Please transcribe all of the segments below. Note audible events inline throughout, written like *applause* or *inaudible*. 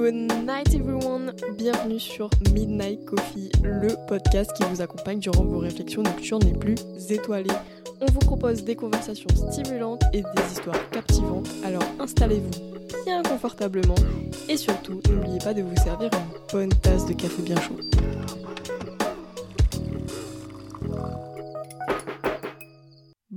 Good night everyone, bienvenue sur Midnight Coffee, le podcast qui vous accompagne durant vos réflexions nocturnes les plus étoilées. On vous propose des conversations stimulantes et des histoires captivantes, alors installez-vous bien confortablement et surtout n'oubliez pas de vous servir une bonne tasse de café bien chaud.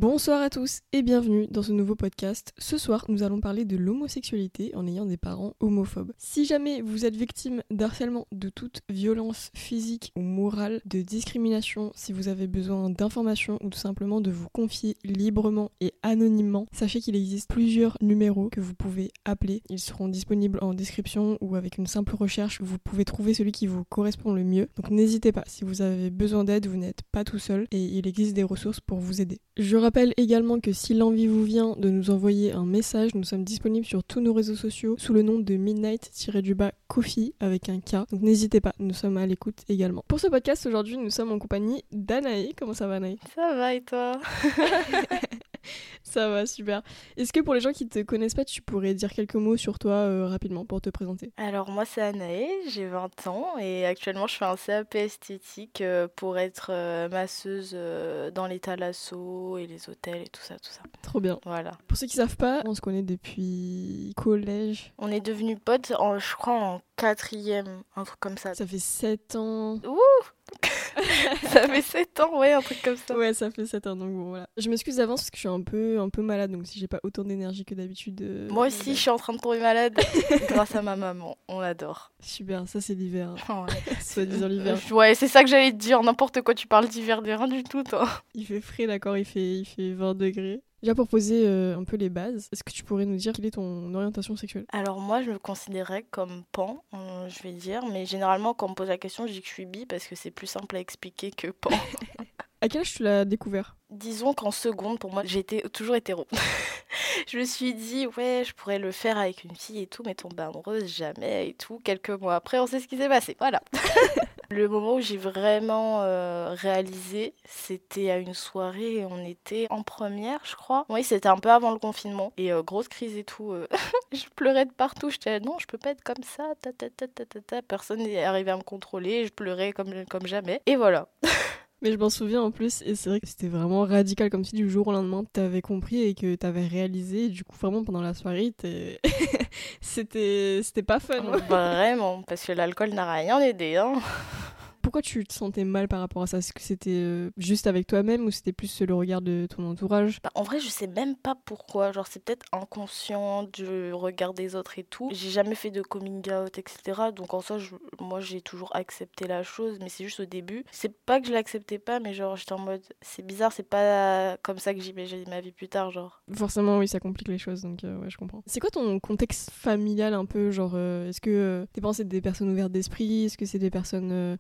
Bonsoir à tous et bienvenue dans ce nouveau podcast. Ce soir, nous allons parler de l'homosexualité en ayant des parents homophobes. Si jamais vous êtes victime d'harcèlement, de toute violence physique ou morale, de discrimination, si vous avez besoin d'informations ou tout simplement de vous confier librement et anonymement, sachez qu'il existe plusieurs numéros que vous pouvez appeler. Ils seront disponibles en description ou avec une simple recherche, vous pouvez trouver celui qui vous correspond le mieux. Donc n'hésitez pas, si vous avez besoin d'aide, vous n'êtes pas tout seul et il existe des ressources pour vous aider. Je également que si l'envie vous vient de nous envoyer un message, nous sommes disponibles sur tous nos réseaux sociaux sous le nom de Midnight-du-bas Coffee avec un K. Donc n'hésitez pas, nous sommes à l'écoute également. Pour ce podcast aujourd'hui, nous sommes en compagnie d'Anaï. Comment ça va Anaï Ça va et toi? *laughs* *laughs* Ça va, super. Est-ce que pour les gens qui te connaissent pas, tu pourrais dire quelques mots sur toi euh, rapidement pour te présenter? Alors moi c'est Anaë, j'ai 20 ans et actuellement je fais un CAP esthétique euh, pour être euh, masseuse dans les thalassos et les hôtels et tout ça, tout ça. Trop bien. Voilà. Pour ceux qui savent pas, on se connaît depuis collège. On est devenus potes, en, je crois en quatrième, un truc comme ça. Ça fait 7 ans. Ouh *laughs* Ça fait 7 ans, ouais, un truc comme ça. Ouais, ça fait 7 ans, donc bon, voilà. Je m'excuse d'avance parce que je suis un peu, un peu malade, donc si j'ai pas autant d'énergie que d'habitude. euh, Moi aussi je suis en train de tomber malade *laughs* grâce à ma maman, on l'adore. Super, ça c'est l'hiver. hein. *laughs* Ouais. Soit disant l'hiver. Ouais, c'est ça que j'allais te dire, n'importe quoi, tu parles d'hiver, de rien du tout toi. Il fait frais, d'accord, il fait, il fait 20 degrés. Déjà pour poser euh, un peu les bases, est-ce que tu pourrais nous dire quelle est ton orientation sexuelle? Alors moi, je me considérais comme pan, euh, je vais dire, mais généralement quand on me pose la question, je dis que je suis bi parce que c'est plus simple à expliquer que pan. *laughs* À quel âge tu l'as découvert? Disons qu'en seconde, pour moi, j'étais toujours hétéro. *laughs* je me suis dit, ouais, je pourrais le faire avec une fille et tout, mais tomber amoureuse, jamais et tout. Quelques mois après, on sait ce qui s'est passé, voilà. *laughs* Le moment où j'ai vraiment euh, réalisé, c'était à une soirée, et on était en première, je crois. Oui, c'était un peu avant le confinement. Et euh, grosse crise et tout. euh, *laughs* je pleurais de partout. J'étais non, je peux pas être comme ça. Ta, ta, ta, ta, ta, ta. Personne n'est arrivé à me contrôler. Je pleurais comme, comme jamais. Et voilà. *laughs* Mais je m'en souviens en plus, et c'est vrai que c'était vraiment radical, comme si du jour au lendemain t'avais compris et que t'avais réalisé. Et du coup, vraiment pendant la soirée, *laughs* c'était c'était pas fun. Vraiment. Parce que l'alcool n'a rien aidé. Hein. Pourquoi tu te sentais mal par rapport à ça? Est-ce que c'était euh, juste avec toi-même ou c'était plus le regard de ton entourage? Bah, en vrai, je sais même pas pourquoi. Genre, c'est peut-être inconscient du regard des autres et tout. J'ai jamais fait de coming out, etc. Donc, en soi, je- moi, j'ai toujours accepté la chose. Mais c'est juste au début. C'est pas que je l'acceptais pas, mais genre, j'étais en mode, c'est bizarre, c'est pas comme ça que j'imagine ma vie plus tard. Genre, Forcément, oui, ça complique les choses, donc euh, ouais, je comprends. C'est quoi ton contexte familial un peu? Genre, euh, est-ce que euh, tes parents c'est des personnes ouvertes d'esprit? Est-ce que c'est des personnes euh,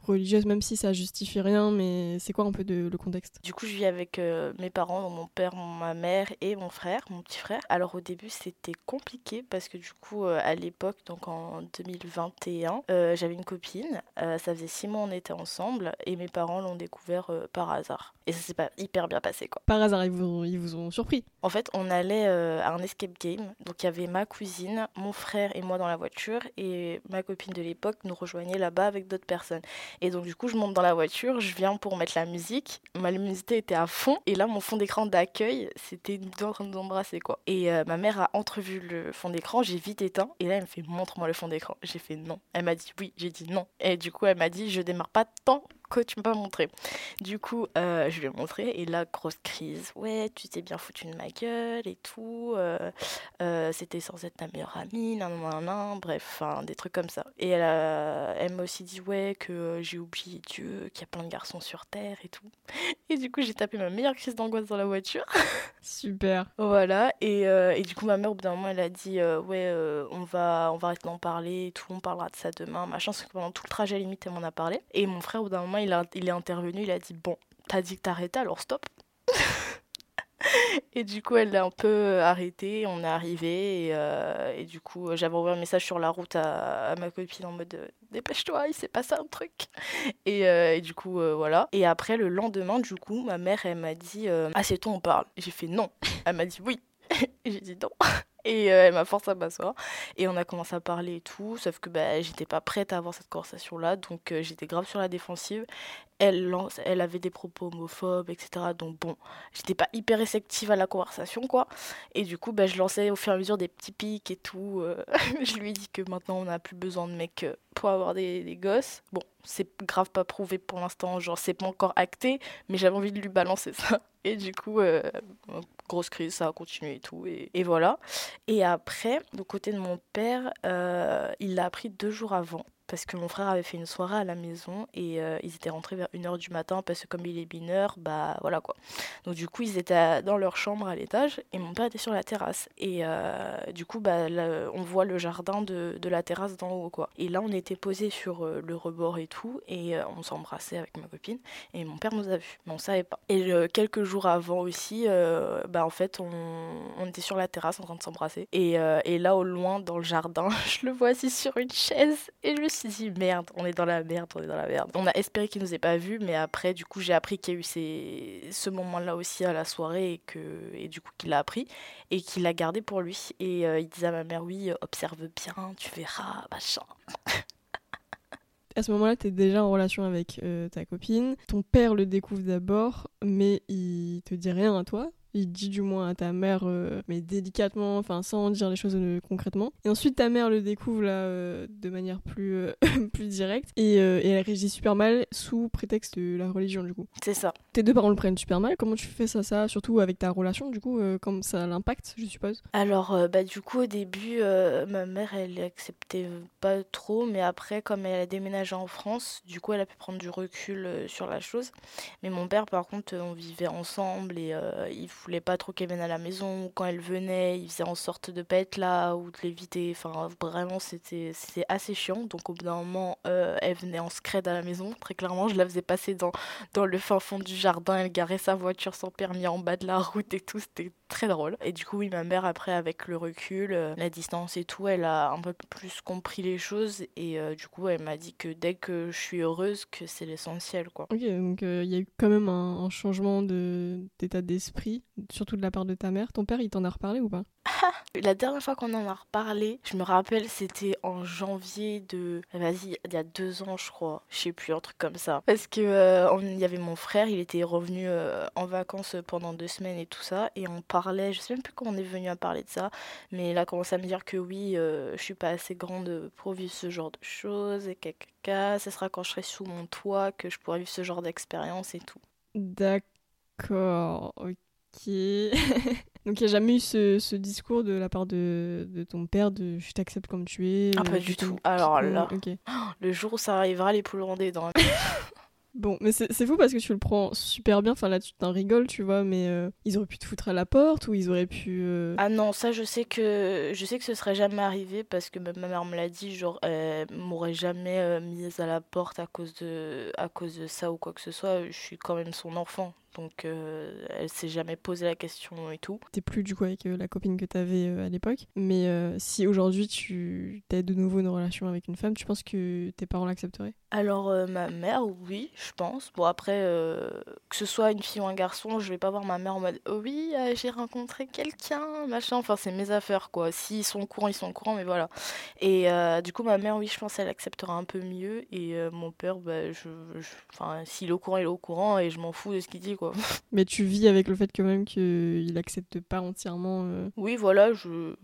Même si ça justifie rien, mais c'est quoi un peu de, le contexte? Du coup, je vis avec euh, mes parents, donc mon père, ma mère et mon frère, mon petit frère. Alors au début, c'était compliqué parce que du coup, euh, à l'époque, donc en 2021, euh, j'avais une copine. Ça faisait six mois on était ensemble et mes parents l'ont découvert par hasard. Et ça s'est pas hyper bien passé quoi. Par hasard, ils vous, ont- ils vous ont surpris? En fait, on allait à un escape game. Donc il y avait ma cousine, mon frère et moi dans la voiture et ma copine de l'époque nous rejoignait là-bas avec d'autres personnes. Et donc du coup, je monte dans la voiture, je viens pour mettre la musique. Ma luminosité était à fond et là, mon fond d'écran d'accueil, c'était deux en train de quoi. Et euh, ma mère a entrevu le fond d'écran, j'ai vite éteint et là, elle me fait montre-moi le fond d'écran. J'ai fait non. Elle m'a dit oui, j'ai dit non. Et du coup, elle m'a dit je démarre pas tant que tu m'as pas montré. Du coup, euh, je lui ai montré et là, grosse crise. Ouais, tu t'es bien foutu de ma gueule et tout. euh, euh, C'était censé être ta meilleure amie, nan, nan, nan, bref, enfin, des trucs comme ça. Et elle, elle m'a aussi dit, ouais, que j'ai oublié Dieu, qu'il y a plein de garçons sur Terre et tout. *laughs* Et du coup, j'ai tapé ma meilleure crise d'angoisse dans la voiture. *laughs* Super. Voilà, et, et du coup, ma mère, au bout d'un moment, elle a dit Ouais, on, va, on va arrêter d'en parler et tout, on parlera de ça demain, machin. Parce que pendant tout le trajet, limite, elle m'en a parlé. Et mon frère, au bout d'un moment, il, est intervenu, il a dit Bon, t'as dit que t'arrêtais, alors stop. *laughs* Et du coup, elle l'a un peu arrêté, on est arrivé, et, euh, du coup, j'avais envoyé un message sur la route à, ma copine en mode Dépêche-toi, il s'est passé un truc. Et, euh, du coup, euh, voilà. Et après, le lendemain, du coup, ma mère, elle m'a dit euh, Assieds-toi, on parle. J'ai fait non. Elle m'a dit oui. *laughs* J'ai dit non. Et euh, elle m'a forcé à m'asseoir. Et on a commencé à parler et tout, sauf que bah, j'étais pas prête à avoir cette conversation-là, donc euh, j'étais grave sur la défensive. Elle, elle avait des propos homophobes, etc. Donc bon, j'étais pas hyper réceptive à la conversation, quoi. Et du coup, bah, je lançais au fur et à mesure des petits pics et tout. euh. *laughs* je lui ai dit que maintenant on n'a plus besoin de mecs pour avoir des, gosses. Bon, c'est grave pas prouvé pour l'instant, genre c'est pas encore acté, mais j'avais envie de lui balancer ça. Et du coup, grosse crise, ça a continué et tout. Et, voilà. Et après, du côté de mon père, euh, il l'a appris deux jours avant. Parce que mon frère avait fait une soirée à la maison et euh, ils étaient rentrés vers 1h du matin parce que comme il est mineur, bah voilà quoi. Donc du coup ils étaient dans leur chambre à l'étage et mon père était sur la terrasse. Et euh, du coup bah, on voit le jardin de, de la terrasse d'en haut quoi. Et là on était posés sur euh, le rebord et tout et on s'embrassait avec ma copine et mon père nous a vus mais on savait pas. Et quelques jours avant aussi, bah en fait on, on était sur la terrasse en train de s'embrasser et, et là au loin dans le jardin *laughs* je le vois assis sur une chaise et je me suis dit merde on est dans la merde on est dans la merde. On a espéré qu'il nous ait pas vus mais après du coup j'ai appris qu'il y a eu ces, ce moment là aussi à la soirée et que et du coup qu'il l'a appris et qu'il l'a gardé pour lui et euh, il disait à ma mère oui observe bien tu verras machin. À ce moment-là, t'es déjà en relation avec euh, ta copine. Ton père le découvre d'abord, mais il te dit rien à toi. Il dit du moins à ta mère, euh, mais délicatement, enfin sans dire les choses euh, concrètement. Et ensuite, ta mère le découvre là euh, de manière plus, *laughs* plus directe et, et elle réagit super mal sous prétexte de la religion du coup. C'est ça. Tes deux parents le prennent super mal. Comment tu fais ça, ça, surtout avec ta relation du coup, comme ça l'impacte, je suppose? Alors, bah, du coup, au début, ma mère, elle acceptait pas trop, mais après, comme elle a déménagé en France, du coup, elle a pu prendre du recul sur la chose. Mais mon père, par contre, on vivait ensemble et il voulait pas trop qu'elle vienne à la maison. Quand elle venait, il faisait en sorte de pas être là ou de l'éviter. Enfin, vraiment, c'était c'était assez chiant. Donc, au bout d'un moment, euh, elle venait en scred à la maison. Très clairement, je la faisais passer dans, dans le fin fond du jardin. Elle garait sa voiture sans permis en bas de la route et tout. C'était très drôle. Et du coup, oui, ma mère, après, avec le recul, euh, la distance et tout, elle a un peu plus compris les choses. Et euh, du coup, elle m'a dit que dès que je suis heureuse, que c'est l'essentiel, quoi. Ok, donc il y a eu quand même un, un changement de- d'état d'esprit, surtout de la part de ta mère. Ton père, il t'en a reparlé ou pas? *laughs* La dernière fois qu'on en a reparlé, je me rappelle, c'était en janvier de. Vas-y, il y a deux ans, je crois. Je sais plus, un truc comme ça. Parce que euh, il y avait mon frère, il était revenu euh, en vacances pendant deux semaines et tout ça. Et on parlait, je sais même plus comment on est venu à parler de ça. Mais il a commencé à me dire que oui, euh, je suis pas assez grande pour vivre ce genre de choses. Et caca, ce sera quand je serai sous mon toit que je pourrai vivre ce genre d'expérience et tout. D'accord, ok. *laughs* Donc il n'y a jamais eu ce, ce discours de la part de, de ton père de je t'accepte comme tu es. Ah, pas euh, du je t'aime tout. Alors là. *gasps* Le jour où ça arrivera, les poules auront des dents. Bon, mais c'est fou parce que tu le prends super bien. Enfin là, tu t'en rigoles, tu vois, mais euh, ils auraient pu te foutre à la porte ou ils auraient pu. euh, Ah non, ça je sais que je sais que ce serait jamais arrivé parce que ma mère me l'a dit, genre elle m'aurait jamais euh, mise à la porte à cause de à cause de ça ou quoi que ce soit. Je suis quand même son enfant, donc euh, elle s'est jamais posé la question et tout. T'es plus du coup avec euh, la copine que t'avais euh, à l'époque. Mais euh, si aujourd'hui tu as de nouveau une relation avec une femme, tu penses que tes parents l'accepteraient? Alors euh, ma mère, oui, je pense. Bon après, que ce soit une fille ou un garçon, je vais pas voir ma mère en mode oh oui, j'ai rencontré quelqu'un, machin. Enfin c'est mes affaires quoi. S'ils sont au courant, ils sont au courant, mais voilà. Et du coup ma mère, oui, je pense qu'elle acceptera un peu mieux. Et mon père, bah, je, je- enfin s'il est au courant, il est au courant et je m'en fous de ce qu'il dit quoi. *laughs* Mais tu vis avec le fait quand même qu'il accepte pas entièrement. euh, Oui, voilà, je.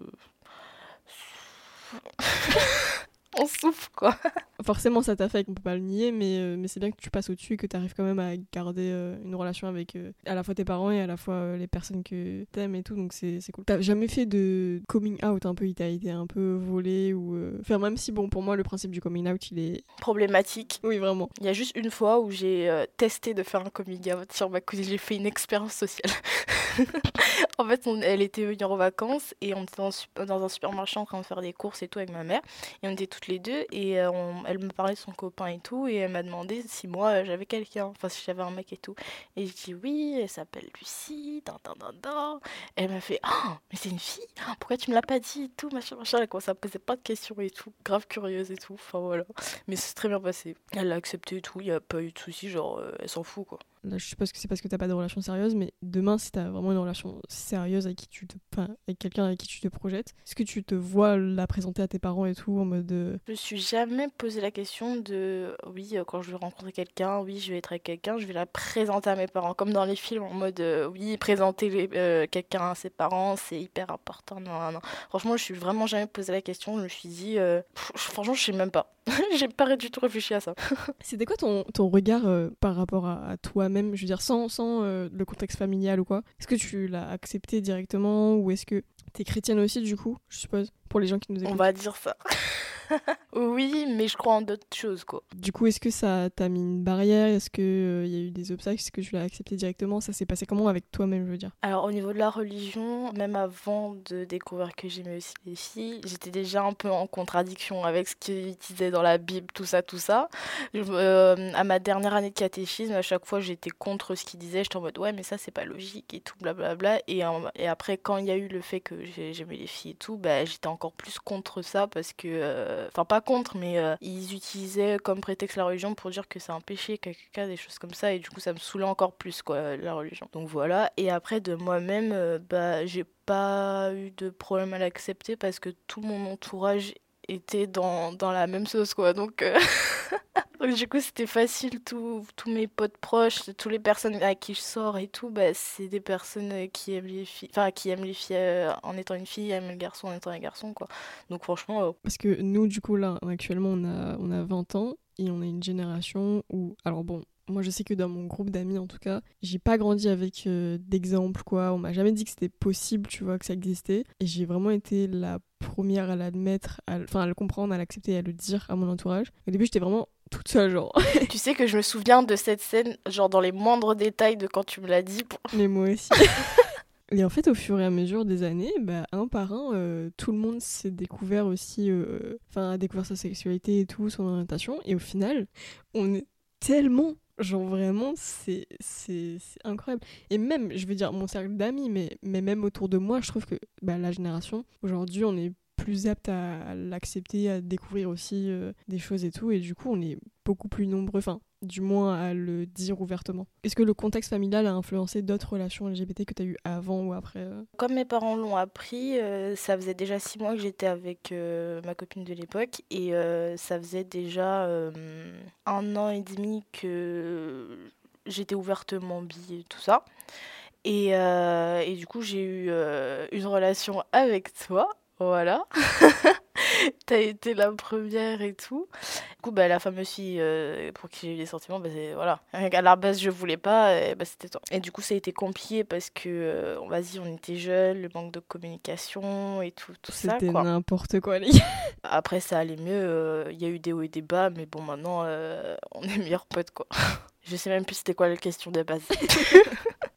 *laughs* On souffle quoi. *laughs* Forcément, ça t'affecte, on peut pas le nier, mais, euh, mais c'est bien que tu passes au-dessus et que tu arrives quand même à garder euh, une relation avec euh, à la fois tes parents et à la fois les personnes que t'aimes et tout, donc c'est c'est cool. T'as jamais fait de coming out un peu, il t'a été un peu volé ou. Enfin, même si, bon, pour moi, le principe du coming out, il est. Problématique. Oui, vraiment. Il y a juste une fois où j'ai testé de faire un coming out sur ma cousine. J'ai fait une expérience sociale. *laughs* *laughs* en fait, elle était venue en vacances et on était dans, un supermarché en train de faire des courses et tout avec ma mère. Et on était toutes les deux et euh, elle me parlait de son copain et tout. Et elle m'a demandé si moi euh, j'avais quelqu'un, enfin si j'avais un mec et tout. Et je dis oui, elle s'appelle Lucie. Dan, dan, dan, dan. Elle m'a fait Ah, mais c'est une fille Pourquoi tu me l'as pas dit et tout machin, machin. Elle commence à me poser pas de questions et tout. Grave curieuse et tout. Enfin voilà. Mais c'est très bien passé. Elle l'a accepté et tout, il n'y a pas eu de soucis, genre euh, elle s'en fout quoi. Là je suppose que c'est parce que t'as pas de relation sérieuse, mais demain si t'as vraiment une relation sérieuse avec qui tu te, enfin, avec quelqu'un avec qui tu te projettes, est-ce que tu te vois la présenter à tes parents et tout en mode euh, Je me suis jamais posé la question de oui euh, quand je vais rencontrer quelqu'un, oui je vais être avec quelqu'un, je vais la présenter à mes parents comme dans les films en mode euh, oui présenter quelqu'un à ses parents c'est hyper important. Non, non, non. Franchement je suis vraiment jamais posé la question, je me suis dit euh, pff, franchement je sais même pas. *laughs* J'ai pas du tout réfléchi à ça. C'était quoi ton, ton regard par rapport à, à toi-même Je veux dire, sans, sans euh, le contexte familial ou quoi Est-ce que tu l'as accepté directement ou est-ce que t'es chrétienne aussi, du coup, je suppose, pour les gens qui nous On écoutent va dire ça. *laughs* oui, mais je crois en d'autres choses quoi. Du coup, est-ce que ça t'a mis une barrière? Est-ce qu'il y a eu des obstacles? Est-ce que tu l'as accepté directement? Ça s'est passé comment avec toi-même, je veux dire? Alors au niveau de la religion, même avant de découvrir que j'aimais aussi les filles, j'étais déjà un peu en contradiction avec ce qu'ils disaient dans la Bible, tout ça, tout ça. Je- euh, à ma dernière année de catéchisme, à chaque fois j'étais contre ce qu'ils disaient, j'étais en mode ouais mais ça c'est pas logique et tout, blablabla. Et après quand il y a eu le fait que j'ai- j'aimais les filles et tout, bah, j'étais encore plus contre ça parce que, euh, enfin pas contre, mais euh, ils utilisaient comme prétexte la religion pour dire que c'est un péché, caca, des choses comme ça, et du coup ça me saoulait encore plus quoi, la religion. Donc voilà, et après de moi-même, euh, bah j'ai pas eu de problème à l'accepter parce que tout mon entourage était dans, dans la même sauce quoi, donc... *laughs* Donc, du coup, c'était facile. Tous mes potes proches, toutes les personnes avec qui je sors et tout, bah, c'est des personnes euh, qui aiment les filles, enfin, qui aiment les filles euh, en étant une fille, aiment le garçon en étant un garçon, quoi. Donc, franchement, euh, Parce que nous, du coup, là, actuellement, on a, on a 20 ans et on a une génération où. Alors bon, moi, je sais que dans mon groupe d'amis, en tout cas, j'ai pas grandi avec euh, d'exemples, quoi. On m'a jamais dit que c'était possible, tu vois, que ça existait. Et j'ai vraiment été la première à l'admettre, à enfin, à le comprendre, à l'accepter à le dire à mon entourage. Au début, j'étais vraiment toute seule, genre. *laughs* tu sais que je me souviens de cette scène, genre dans les moindres détails de quand tu me l'as dit. Mais moi aussi. *laughs* Et en fait, au fur et à mesure des années, bah, un par un, euh, tout le monde s'est découvert aussi, euh, enfin, a découvert sa sexualité et tout, son orientation. Et au final, on est tellement, genre vraiment, c'est incroyable. Et même, je veux dire, mon cercle d'amis, mais, mais même autour de moi, je trouve que bah, la génération, aujourd'hui, on est plus apte à l'accepter, à découvrir aussi euh, des choses et tout. Et du coup, on est beaucoup plus nombreux, enfin, du moins à le dire ouvertement. Est-ce que le contexte familial a influencé d'autres relations LGBT que tu as eues avant ou après euh? Comme mes parents l'ont appris, euh, ça faisait déjà six mois que j'étais avec ma copine de l'époque et ça faisait déjà un an et demi que j'étais ouvertement bi et tout ça. Et, du coup, j'ai eu une relation avec toi, voilà. *laughs* T'as été la première et tout. Du coup, bah, la fameuse fille euh, pour qui j'ai eu des sentiments, bah, c'est- voilà. À la base, je voulais pas, et bah, c'était toi. Et du coup, ça a été compliqué parce que, euh, on va dire, on était jeunes, le manque de communication et tout, tout ça, C'était n'importe quoi, les gars. *laughs* Après, ça allait mieux. euh, Il y a eu des hauts et des bas, mais bon, maintenant, on est meilleurs potes, quoi. *laughs* Je sais même plus c'était quoi la question de base.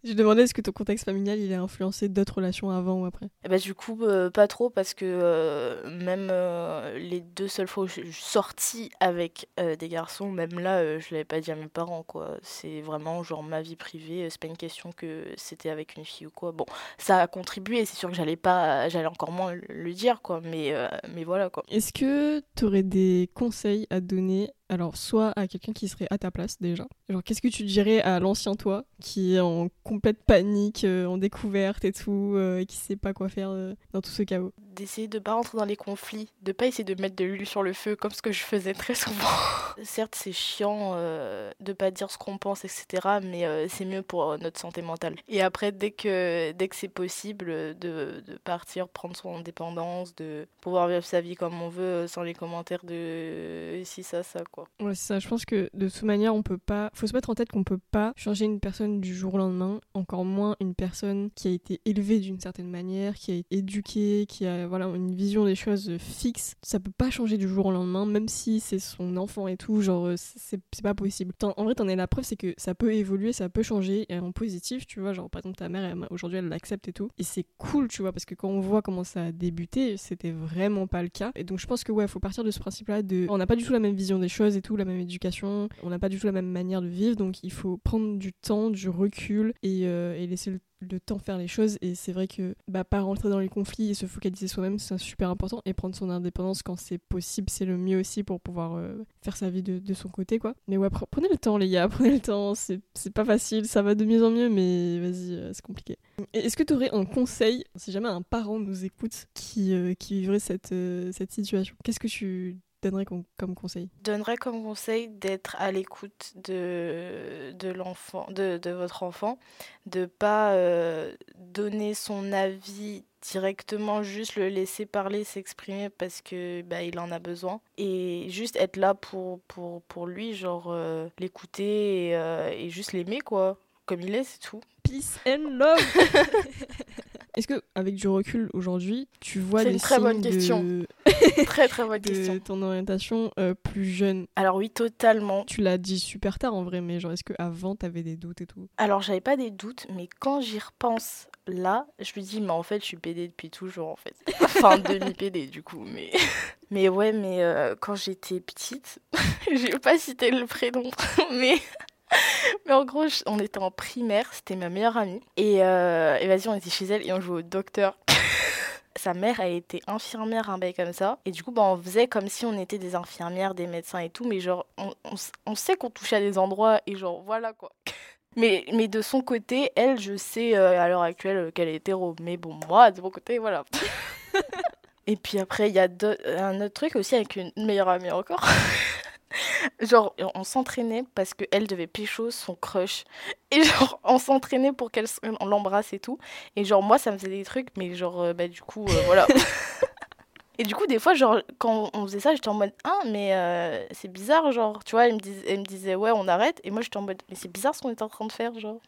Je demandais est-ce que ton contexte familial il a influencé d'autres relations avant ou après? Et bah, du coup, euh, pas trop, parce que euh, même euh, les deux seules fois où je suis sortie avec des garçons, même là, je l'avais pas dit à mes parents, quoi. C'est vraiment genre ma vie privée, c'est pas une question que c'était avec une fille ou quoi. Bon, ça a contribué, c'est sûr que j'allais pas, j'allais encore moins le- dire, quoi, mais, mais voilà, quoi. Est-ce que tu aurais des conseils à donner alors soit à quelqu'un qui serait à ta place déjà. Genre qu'est-ce que tu dirais à l'ancien toi qui est en complète panique euh, en découverte et tout euh, et qui sait pas quoi faire euh, dans tout ce chaos? D'essayer de pas rentrer dans les conflits, de pas essayer de mettre de l'huile sur le feu comme ce que je faisais très souvent. *laughs* Certes, c'est chiant euh, de pas dire ce qu'on pense, etc. Mais euh, c'est mieux pour euh, notre santé mentale. Et après, dès que dès que c'est possible, euh, de, de partir, prendre son indépendance, de pouvoir vivre sa vie comme on veut, sans les commentaires de si ça ça quoi. Ouais, c'est ça. Je pense que de toute manière, on peut pas. Faut se mettre en tête qu'on peut pas changer une personne du jour au lendemain, encore moins une personne qui a été élevée d'une certaine manière, qui a été éduquée, qui a voilà une vision des choses fixe. Ça peut pas changer du jour au lendemain, même si c'est son enfant et tout. Genre, euh, c'est pas possible. T'en- En vrai, t'en es la preuve, c'est que ça peut évoluer, ça peut changer en positif, tu vois. Genre, par exemple, ta mère, aujourd'hui, elle l'accepte et tout. Et c'est cool, tu vois, parce que quand on voit comment ça a débuté, c'était vraiment pas le cas. Et donc, je pense que ouais, faut partir de ce principe-là de. On n'a pas du tout la même vision des choses et tout, la même éducation, on n'a pas du tout la même manière de vivre, donc il faut prendre du temps, du recul et, euh, et laisser le le temps faire les choses. Et c'est vrai que bah, pas rentrer dans les conflits et se focaliser soi-même, c'est super important. Et prendre son indépendance quand c'est possible, c'est le mieux aussi pour pouvoir euh, faire sa vie de, son côté, quoi. Mais ouais, prenez le temps, les gars, *laughs* prenez le temps. C'est pas facile, ça va de mieux en mieux, mais vas-y, euh, c'est compliqué. Est-ce que tu aurais un conseil, si jamais un parent nous écoute, qui, euh, qui vivrait cette, cette situation? Qu'est-ce que tu donnerais comme, conseil? Donnerais comme conseil d'être à l'écoute de, de l'enfant, de, de, votre enfant, de pas euh, donner son avis directement, juste le laisser parler, s'exprimer parce que bah, il en a besoin et juste être là pour, pour, pour lui, genre euh, l'écouter et, euh, et juste l'aimer quoi, comme il est, c'est tout. Peace and love *laughs* Est-ce que, avec du recul aujourd'hui, tu vois des très signes bonne question. de... *laughs* très très bonne question. ton orientation euh, plus jeune Alors oui, totalement. Tu l'as dit super tard en vrai, mais genre est-ce qu'avant t'avais des doutes et tout? Alors j'avais pas des doutes, mais quand j'y repense là, je me dis, mais en fait, je suis PD depuis toujours en fait. *laughs* Enfin, demi-PD du coup, mais. *laughs* Mais ouais, mais euh, quand j'étais petite, je vais pas citer le prénom, mais Mais en gros, on était en primaire, c'était ma meilleure amie. Et, euh, et vas-y, on était chez elle et on jouait au docteur. Sa mère a été infirmière, un bail comme ça. Et du coup, bah, on faisait comme si on était des infirmières, des médecins et tout. Mais genre, on, on, sait qu'on touche à des endroits et genre, voilà quoi. *laughs* Mais, mais de son côté, elle, je sais euh, à l'heure actuelle qu'elle est hétéro. Mais bon, moi, de mon côté, voilà. *laughs* et puis après, il y a un autre truc aussi avec une meilleure amie encore. *laughs* genre, on s'entraînait parce qu'elle devait pécho son crush. Et genre, on s'entraînait pour qu'elle l'embrasse et tout. Et genre, moi, ça me faisait des trucs, mais genre, euh, bah, du coup, euh, voilà. *laughs* et du coup, des fois, genre, quand on faisait ça, j'étais en mode, ah, mais euh, c'est bizarre, genre, tu vois, elle me, elle me disait, ouais, on arrête. Et moi, j'étais en mode, mais c'est bizarre ce qu'on est en train de faire, genre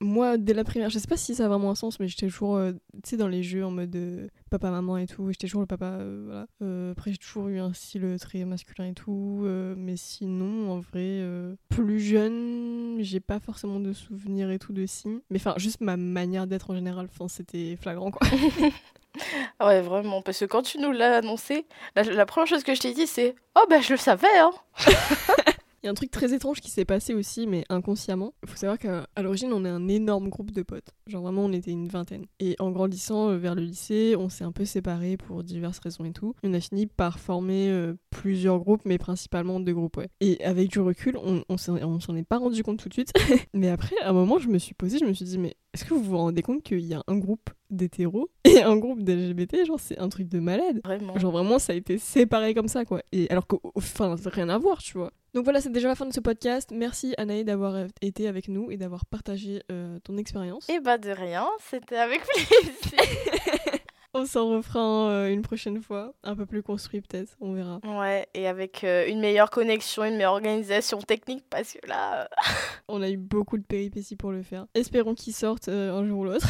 moi, dès la primaire, je sais pas si ça a vraiment un sens, mais j'étais toujours, euh, tu sais, dans les jeux en mode euh, papa-maman et tout. J'étais toujours le papa, euh, voilà. après, j'ai toujours eu un style très masculin et tout. mais sinon, en vrai, plus jeune, j'ai pas forcément de souvenirs et tout de signes. Mais enfin, juste ma manière d'être en général, c'était flagrant, quoi. *laughs* ouais, vraiment. Parce que quand tu nous l'as annoncé, la, la, première chose que je t'ai dit, c'est Oh, bah, je le savais, hein *laughs* Il y a un truc très étrange qui s'est passé aussi, mais inconsciemment. Il faut savoir qu'à l'origine, on est un énorme groupe de potes. Genre vraiment, on était une vingtaine. Et en grandissant euh, vers le lycée, on s'est un peu séparés pour diverses raisons et tout. on a fini par former euh, plusieurs groupes, mais principalement deux groupes, ouais. Et avec du recul, on, on s'en est pas rendu compte tout de suite. *laughs* mais après, à un moment, je me suis posée, je me suis dit, mais est-ce que vous vous rendez compte qu'il y a un groupe d'hétéros *laughs* et un groupe d'LGBT Genre, c'est un truc de malade. Vraiment. Genre, vraiment, ça a été séparé comme ça, quoi. Et alors qu'au fin, rien à voir, tu vois. Donc voilà, c'est déjà la fin de ce podcast. Merci Anaï d'avoir été avec nous et d'avoir partagé euh, ton expérience. Et bah de rien, c'était avec plaisir. *laughs* on s'en refera euh, une prochaine fois, un peu plus construit peut-être, on verra. Ouais, et avec une meilleure connexion, une meilleure organisation technique parce que là... *laughs* on a eu beaucoup de péripéties pour le faire. Espérons qu'il sorte un jour ou l'autre.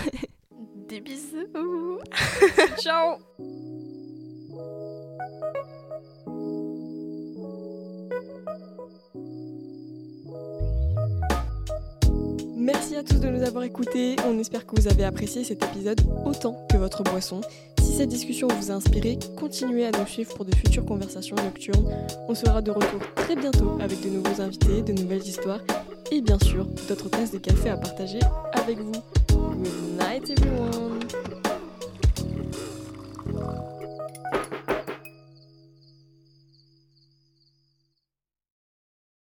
*laughs* Des bisous. *laughs* Ciao. Merci à tous de nous avoir écoutés. On espère que vous avez apprécié cet épisode autant que votre boisson. Si cette discussion vous a inspiré, continuez à nous suivre pour de futures conversations nocturnes. On sera de retour très bientôt avec de nouveaux invités, de nouvelles histoires et bien sûr d'autres tasses de café à partager avec vous. Good night everyone!